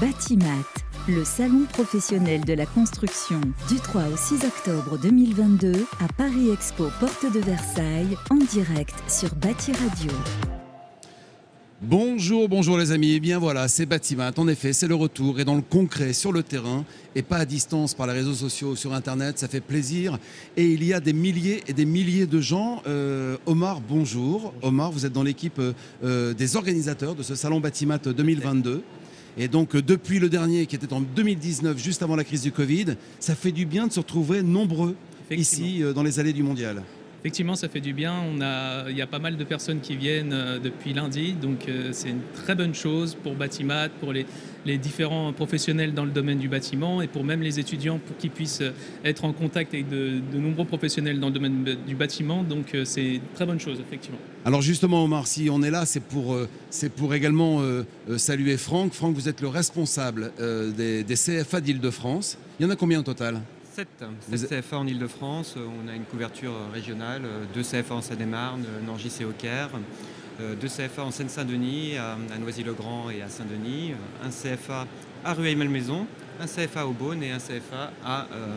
Batimat, le salon professionnel de la construction du 3 au 6 octobre 2022 à Paris Expo Porte de Versailles en direct sur Bati Radio. Bonjour, bonjour les amis. Eh bien voilà, c'est Batimat. En effet, c'est le retour et dans le concret, sur le terrain et pas à distance par les réseaux sociaux, sur Internet. Ça fait plaisir. Et il y a des milliers et des milliers de gens. Euh, Omar, bonjour. Omar, vous êtes dans l'équipe euh, des organisateurs de ce salon Batimat 2022. Et donc, euh, depuis le dernier, qui était en 2019, juste avant la crise du Covid, ça fait du bien de se retrouver nombreux ici dans les allées du mondial. Effectivement, ça fait du bien. On a, il y a pas mal de personnes qui viennent euh, depuis lundi, donc euh, c'est une très bonne chose pour Batimat, pour les, différents professionnels dans le domaine du bâtiment et pour même les étudiants pour qu'ils puissent euh, être en contact avec de, nombreux professionnels dans le domaine du bâtiment. Donc c'est une très bonne chose, effectivement. Alors justement, Omar, si on est là, c'est pour, pour également saluer Franck. Franck, vous êtes le responsable des, des CFA d'Île-de-France. Il y en a combien au total? 7, CFA en Ile-de-France. On a une couverture régionale, 2 CFA en Seine-et-Marne, Nangis et au Caire, 2 CFA en Seine-Saint-Denis, à Noisy-le-Grand et à Saint-Denis, un CFA à Rueil-Malmaison, un CFA au Beaune et un CFA à euh,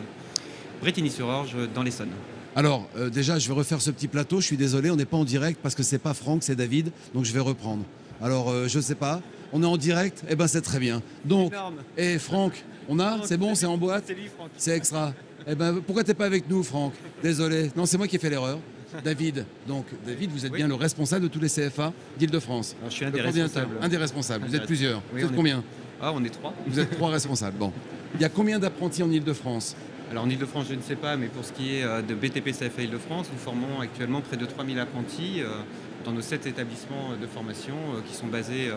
Bretigny-sur-Orge dans l'Essonne. Alors, euh, déjà, je vais refaire ce petit plateau. Je suis désolé, on n'est pas en direct parce que c'est pas Franck, c'est David. Donc, je vais reprendre. Alors, euh, je ne sais pas. On est en direct? Eh ben, c'est très bien. Donc, et Franck, on a C'est bon, c'est en boîte C'est extra. Eh ben, pourquoi t'es pas avec nous, Franck Désolé. Non, c'est moi qui ai fait l'erreur. David, donc David, vous êtes bien le responsable de tous les CFA d'Île-de-France. Je suis un des responsables. Un des responsables. Vous êtes plusieurs. vous êtes combien Ah, on est trois. Vous êtes trois responsables. Bon. Il y a combien d'apprentis en Île-de-France alors en Ile-de-France, je ne sais pas, mais pour ce qui est euh, de BTP CFA Ile-de-France, nous formons actuellement près de 3000 apprentis euh, dans nos sept établissements de formation euh, qui sont basés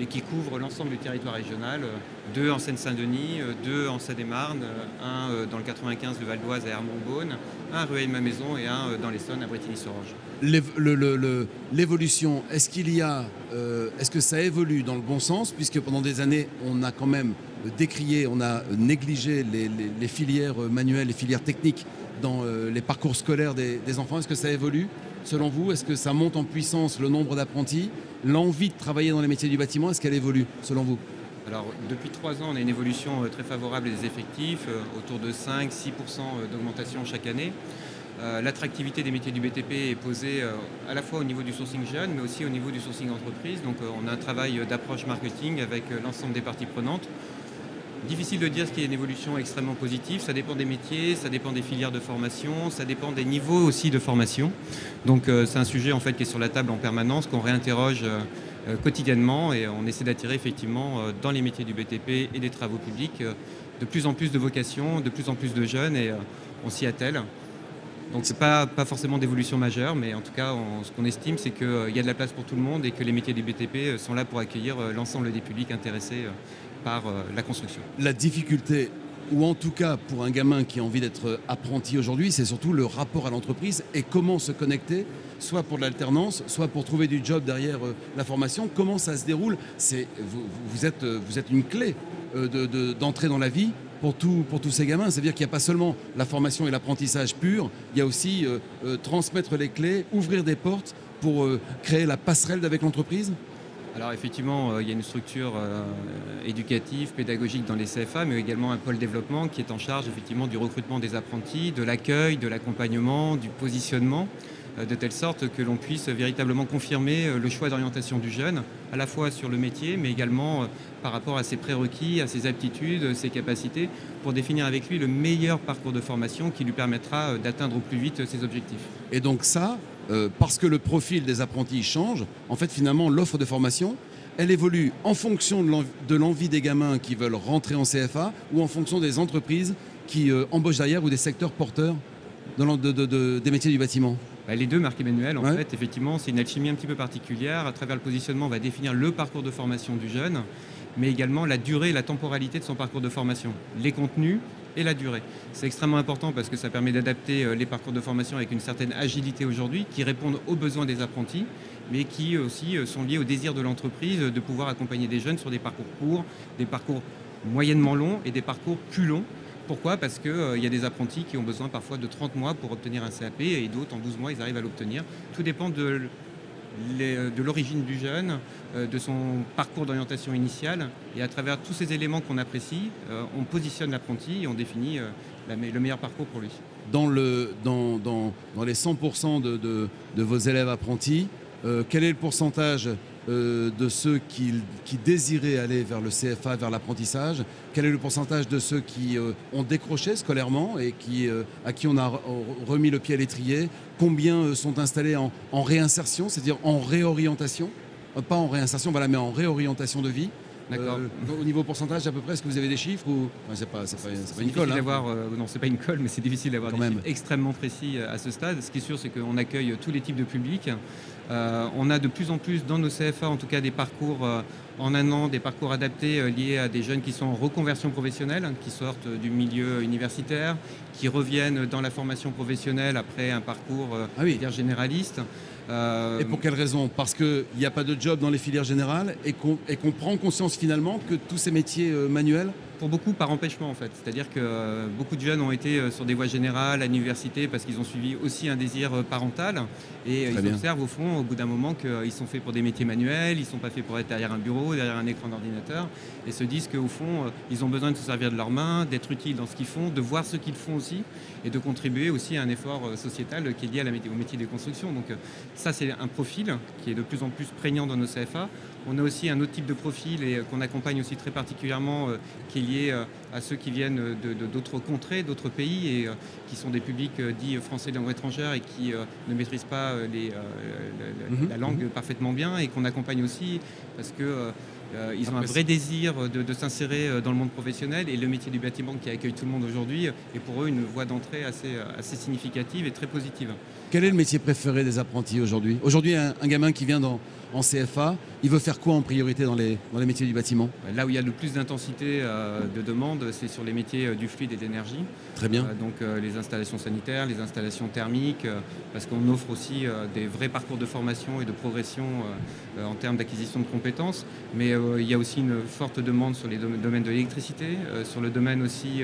et qui couvrent l'ensemble du territoire régional. Deux en Seine-Saint-Denis, deux en Seine-et-Marne, un dans le 95 de Val d'Oise à Hermont-Beaune, un à Rueil-ma-Maison et un dans l'Essonne à Bretigny-sur-Orge. L'évolution, est-ce qu'il y a, est-ce que ça évolue dans le bon sens, puisque pendant des années, on a quand même décrié, on a négligé les, filières manuelles, les filières techniques dans euh, les parcours scolaires des, enfants. Est-ce que ça évolue? Selon vous Est-ce que ça monte en puissance le nombre d'apprentis L'envie de travailler dans les métiers du bâtiment, est-ce qu'elle évolue selon vous? Alors, depuis trois ans, on a une évolution euh, très favorable des effectifs, euh, autour de 5-6% d'augmentation chaque année. L'attractivité des métiers du BTP est posée à la fois au niveau du sourcing jeune, mais aussi au niveau du sourcing entreprise. Donc, on a un travail d'approche marketing avec l'ensemble des parties prenantes Difficile de dire ce qui est une évolution extrêmement positive. Ça dépend des métiers, ça dépend des filières de formation, ça dépend des niveaux aussi de formation. Donc euh, c'est un sujet en fait qui est sur la table en permanence, qu'on réinterroge euh, euh, quotidiennement et on essaie d'attirer effectivement dans les métiers du BTP et des travaux publics de plus en plus de vocations, de plus en plus de jeunes et on s'y attelle. Donc c'est pas, pas forcément d'évolution majeure, mais en tout cas, ce qu'on estime, c'est qu'il y a de la place pour tout le monde et que les métiers du BTP sont là pour accueillir l'ensemble des publics intéressés euh, la construction. La difficulté ou en tout cas pour un gamin qui a envie d'être apprenti aujourd'hui, c'est surtout le rapport à l'entreprise et comment se connecter, soit pour l'alternance, soit pour trouver du job derrière euh, la formation. Comment ça se déroule? C'est vous, êtes, vous êtes une clé euh, d'entrée dans la vie pour, pour tous ces gamins. C'est-à-dire qu'il n'y a pas seulement la formation et l'apprentissage pur, il y a aussi transmettre les clés, ouvrir des portes pour créer la passerelle avec l'entreprise? Alors effectivement, euh, il y a une structure euh, éducative, pédagogique dans les CFA, mais également un pôle développement qui est en charge effectivement du recrutement des apprentis, de l'accueil, de l'accompagnement, du positionnement, euh, de telle sorte que l'on puisse véritablement confirmer le choix d'orientation du jeune, à la fois sur le métier, mais également par rapport à ses prérequis, à ses aptitudes, ses capacités, pour définir avec lui le meilleur parcours de formation qui lui permettra d'atteindre au plus vite ses objectifs. Et donc ça, euh, parce que le profil des apprentis change, en fait finalement l'offre de formation, elle évolue en fonction de l'envie des gamins qui veulent rentrer en CFA ou en fonction des entreprises qui euh, embauchent derrière ou des secteurs porteurs des métiers du bâtiment. Bah, les deux, Marc Emmanuel, en fait, effectivement, c'est une alchimie un petit peu particulière. À travers le positionnement, on va définir le parcours de formation du jeune, mais également la durée et la temporalité de son parcours de formation, les contenus et la durée. C'est extrêmement important parce que ça permet d'adapter euh, les parcours de formation avec une certaine agilité aujourd'hui, qui répondent aux besoins des apprentis, mais qui aussi euh, sont liés au désir de l'entreprise de pouvoir accompagner des jeunes sur des parcours courts, des parcours moyennement longs et des parcours plus longs. Pourquoi? Parce qu'il euh, y a des apprentis qui ont besoin parfois de 30 mois pour obtenir un CAP et d'autres en 12 mois ils arrivent à l'obtenir. Tout dépend de de l'origine du jeune, de son parcours d'orientation initiale. Et à travers tous ces éléments qu'on apprécie, on positionne l'apprenti et on définit le meilleur parcours pour lui. Dans, le, dans, dans, dans les 100% de, de, de, vos élèves apprentis, quel est le pourcentage euh, de ceux qui, désiraient aller vers le CFA, vers l'apprentissage. Quel est le pourcentage de ceux qui euh, ont décroché scolairement et euh, à qui on a remis le pied à l'étrier? Combien sont installés en, réinsertion, c'est-à-dire en réorientation? Pas en réinsertion, mais en réorientation de vie D'accord. au niveau pourcentage, à peu près, est-ce que vous avez des chiffres ou c'est pas, c'est pas, pas, une colle hein. Non, c'est pas une colle, mais c'est difficile d'avoir des chiffres extrêmement précis à ce stade. Ce qui est sûr, c'est qu'on accueille tous les types de publics. Euh, on a de plus en plus dans nos CFA, en tout cas, des parcours euh, en un an, des parcours adaptés euh, liés à des jeunes qui sont en reconversion professionnelle, hein, qui sortent du milieu universitaire, qui reviennent dans la formation professionnelle après un parcours ah généraliste. Et pour quelle raison? Parce qu'il n'y a pas de job dans les filières générales et qu'on prend conscience finalement que tous ces métiers manuels pour beaucoup par empêchement en fait. C'est-à-dire que euh, beaucoup de jeunes ont été euh, sur des voies générales, à l'université, parce qu'ils ont suivi aussi un désir euh, parental. Et ils observent au fond, au bout d'un moment, qu'ils sont faits pour des métiers manuels, ils ne sont pas faits pour être derrière un bureau, derrière un écran d'ordinateur, et se disent qu'au fond, ils ont besoin de se servir de leurs mains, d'être utiles dans ce qu'ils font, de voir ce qu'ils font aussi, et de contribuer aussi à un effort sociétal qui est lié à la au métier des constructions. Donc ça, c'est un profil qui est de plus en plus prégnant dans nos CFA. On a aussi un autre type de profil et qu'on accompagne aussi très particulièrement, qui est lié euh, à ceux qui viennent d'autres contrées, d'autres pays et euh, qui sont des publics euh, dits français de langue étrangère et qui ne maîtrisent pas mhm. la langue parfaitement bien et qu'on accompagne aussi parce que ils ont un vrai désir de, s'insérer dans le monde professionnel et le métier du bâtiment qui accueille tout le monde aujourd'hui est pour eux une voie d'entrée assez, assez significative et très positive. Quel est le métier préféré des apprentis aujourd'hui Aujourd'hui, un, gamin qui vient dans, en CFA, il veut faire quoi en priorité dans les, dans les métiers du bâtiment? Là où il y a le plus d'intensité euh, de demande, c'est sur les métiers euh, du fluide et d'énergie. Très bien. Euh, donc les installations sanitaires, les installations thermiques, parce qu'on offre aussi des vrais parcours de formation et de progression en termes d'acquisition de compétences. Mais il y a aussi une forte demande sur les domaines de l'électricité, sur le domaine aussi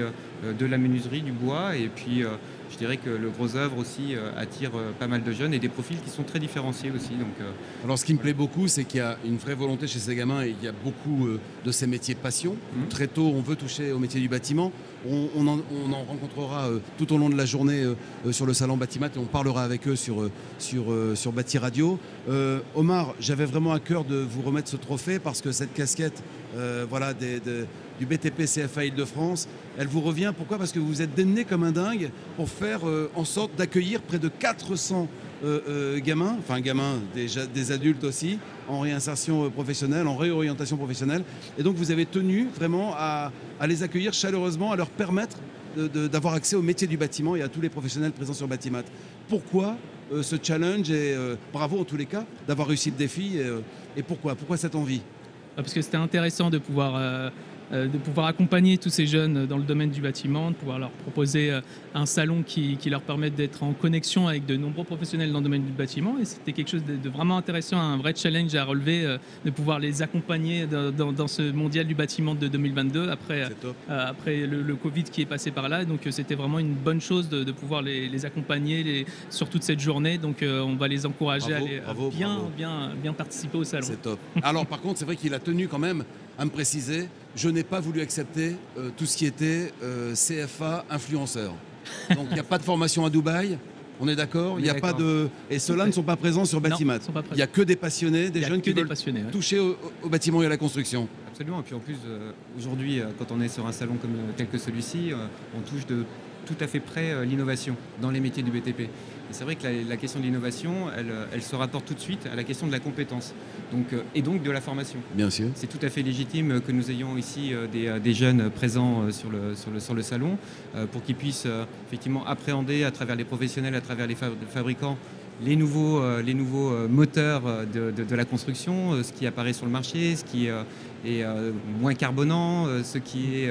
de la menuiserie, du bois, et puis je dirais que le gros œuvre aussi euh, attire euh, pas mal de jeunes et des profils qui sont très différenciés aussi. Donc, euh, Alors ce qui me plaît beaucoup, c'est qu'il y a une vraie volonté chez ces gamins et il y a beaucoup de ces métiers de passion. Mmh. Très tôt, on veut toucher au métier du bâtiment. On, en, rencontrera tout au long de la journée sur le salon Batimat et on parlera avec eux sur, sur, sur Bati Radio. Omar, j'avais vraiment à cœur de vous remettre ce trophée parce que cette casquette voilà, des, du BTP CFA Île-de-France. Elle vous revient, pourquoi? Parce que vous êtes démené comme un dingue pour faire euh, en sorte d'accueillir près de 400 euh, euh, gamins, enfin gamins, des, adultes aussi, en réinsertion professionnelle, en réorientation professionnelle. Et donc vous avez tenu vraiment à, les accueillir chaleureusement, à leur permettre d'avoir accès au métier du bâtiment et à tous les professionnels présents sur Batimat. Pourquoi ce challenge et bravo en tous les cas d'avoir réussi le défi et, pourquoi? Pourquoi cette envie? Parce que c'était intéressant de pouvoir de pouvoir accompagner tous ces jeunes dans le domaine du bâtiment, de pouvoir leur proposer euh, un salon qui, leur permette d'être en connexion avec de nombreux professionnels dans le domaine du bâtiment. Et c'était quelque chose de, vraiment intéressant, un vrai challenge à relever, euh, de pouvoir les accompagner dans, ce mondial du bâtiment de 2022 après, après le, Covid qui est passé par là. Donc c'était vraiment une bonne chose de, pouvoir les, accompagner sur toute cette journée. Donc on va les encourager à, bien, bien, bien participer au salon. C'est top. Alors par contre, c'est vrai qu'il a tenu quand même à me préciser, je n'ai pas voulu accepter euh, tout ce qui était euh, CFA influenceur. Donc il n'y a pas de formation à Dubaï. On est d'accord? Il n'y a pas de et ceux-là ne sont pas présents sur Batimat. Il n'y a que des passionnés, des jeunes qui veulent toucher au, bâtiment et à la construction. Absolument. Et puis en plus, euh, aujourd'hui, quand on est sur un salon comme tel que celui-ci, on touche de tout à fait près l'innovation dans les métiers du BTP c'est vrai que la, question de l'innovation, elle, se rapporte tout de suite à la question de la compétence donc, euh, et donc de la formation. Bien sûr. C'est tout à fait légitime que nous ayons ici euh, euh, des, jeunes présents sur le, sur le, sur le salon pour qu'ils puissent effectivement appréhender à travers les professionnels, à travers les fabricants, les nouveaux, les nouveaux moteurs de, la construction, ce qui apparaît sur le marché, ce qui est moins carbonant, ce qui est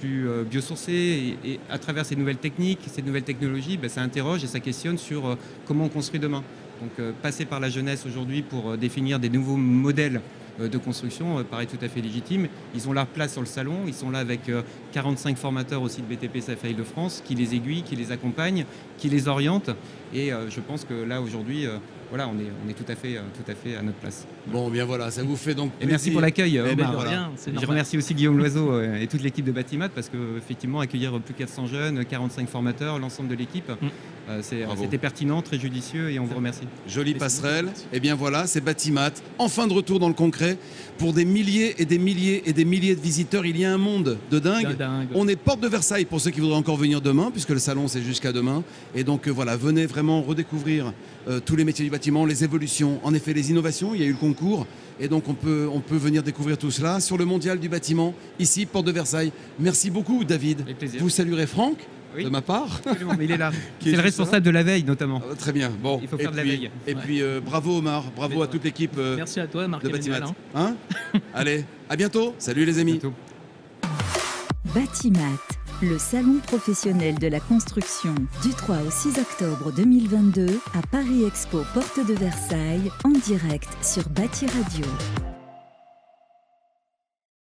plus biosourcé. Et, à travers ces nouvelles techniques, ces nouvelles technologies, ben, ça interroge et ça questionne sur comment on construit demain. Donc passer par la jeunesse aujourd'hui pour définir des nouveaux modèles de construction paraît tout à fait légitime. Ils ont leur place sur le salon, ils sont là avec 45 formateurs aussi de BTP CFA de France qui les aiguillent, qui les accompagnent, qui les orientent. Et je pense que là aujourd'hui, voilà, on est, on est tout, à fait, tout à fait à notre place. Bon, bien voilà, ça vous fait donc. Et merci pour l'accueil. Eh ben, Omar. Je remercie aussi Guillaume Loiseau euh, et toute l'équipe de Batimat parce que effectivement accueillir plus de 400 jeunes, 45 formateurs, l'ensemble de l'équipe, Mm. euh, c'était pertinent, très judicieux et on vous remercie. Jolie passerelle. Et bien voilà, c'est Batimat. Enfin de retour dans le concret. Pour des milliers et des milliers et des milliers de visiteurs, il y a un monde de dingue. Dingue. On est porte de Versailles pour ceux qui voudraient encore venir demain, puisque le salon c'est jusqu'à demain. Et donc euh, voilà, venez vraiment redécouvrir euh, tous les métiers du bâtiment, les évolutions, en effet les innovations. Il y a eu le concours. Et donc on peut, on peut venir découvrir tout cela sur le mondial du bâtiment, ici, porte de Versailles. Merci beaucoup David. Avec plaisir. Vous saluerez Franck Oui. de ma part. Absolument, mais il est là. C'est le responsable de la veille notamment. Ah, Très bien. Bon. Il faut faire de la veille. Et Ouais. puis euh, bravo Omar, bravo Mais- à toute l'équipe euh, Merci à toi, de Marc-Emmanuel. Batimat. hein. Hein? Allez, à bientôt. Salut les amis. Batimat, le salon professionnel de la construction du 3 au 6 octobre 2022 à Paris Expo Porte de Versailles en direct sur Bâti Radio.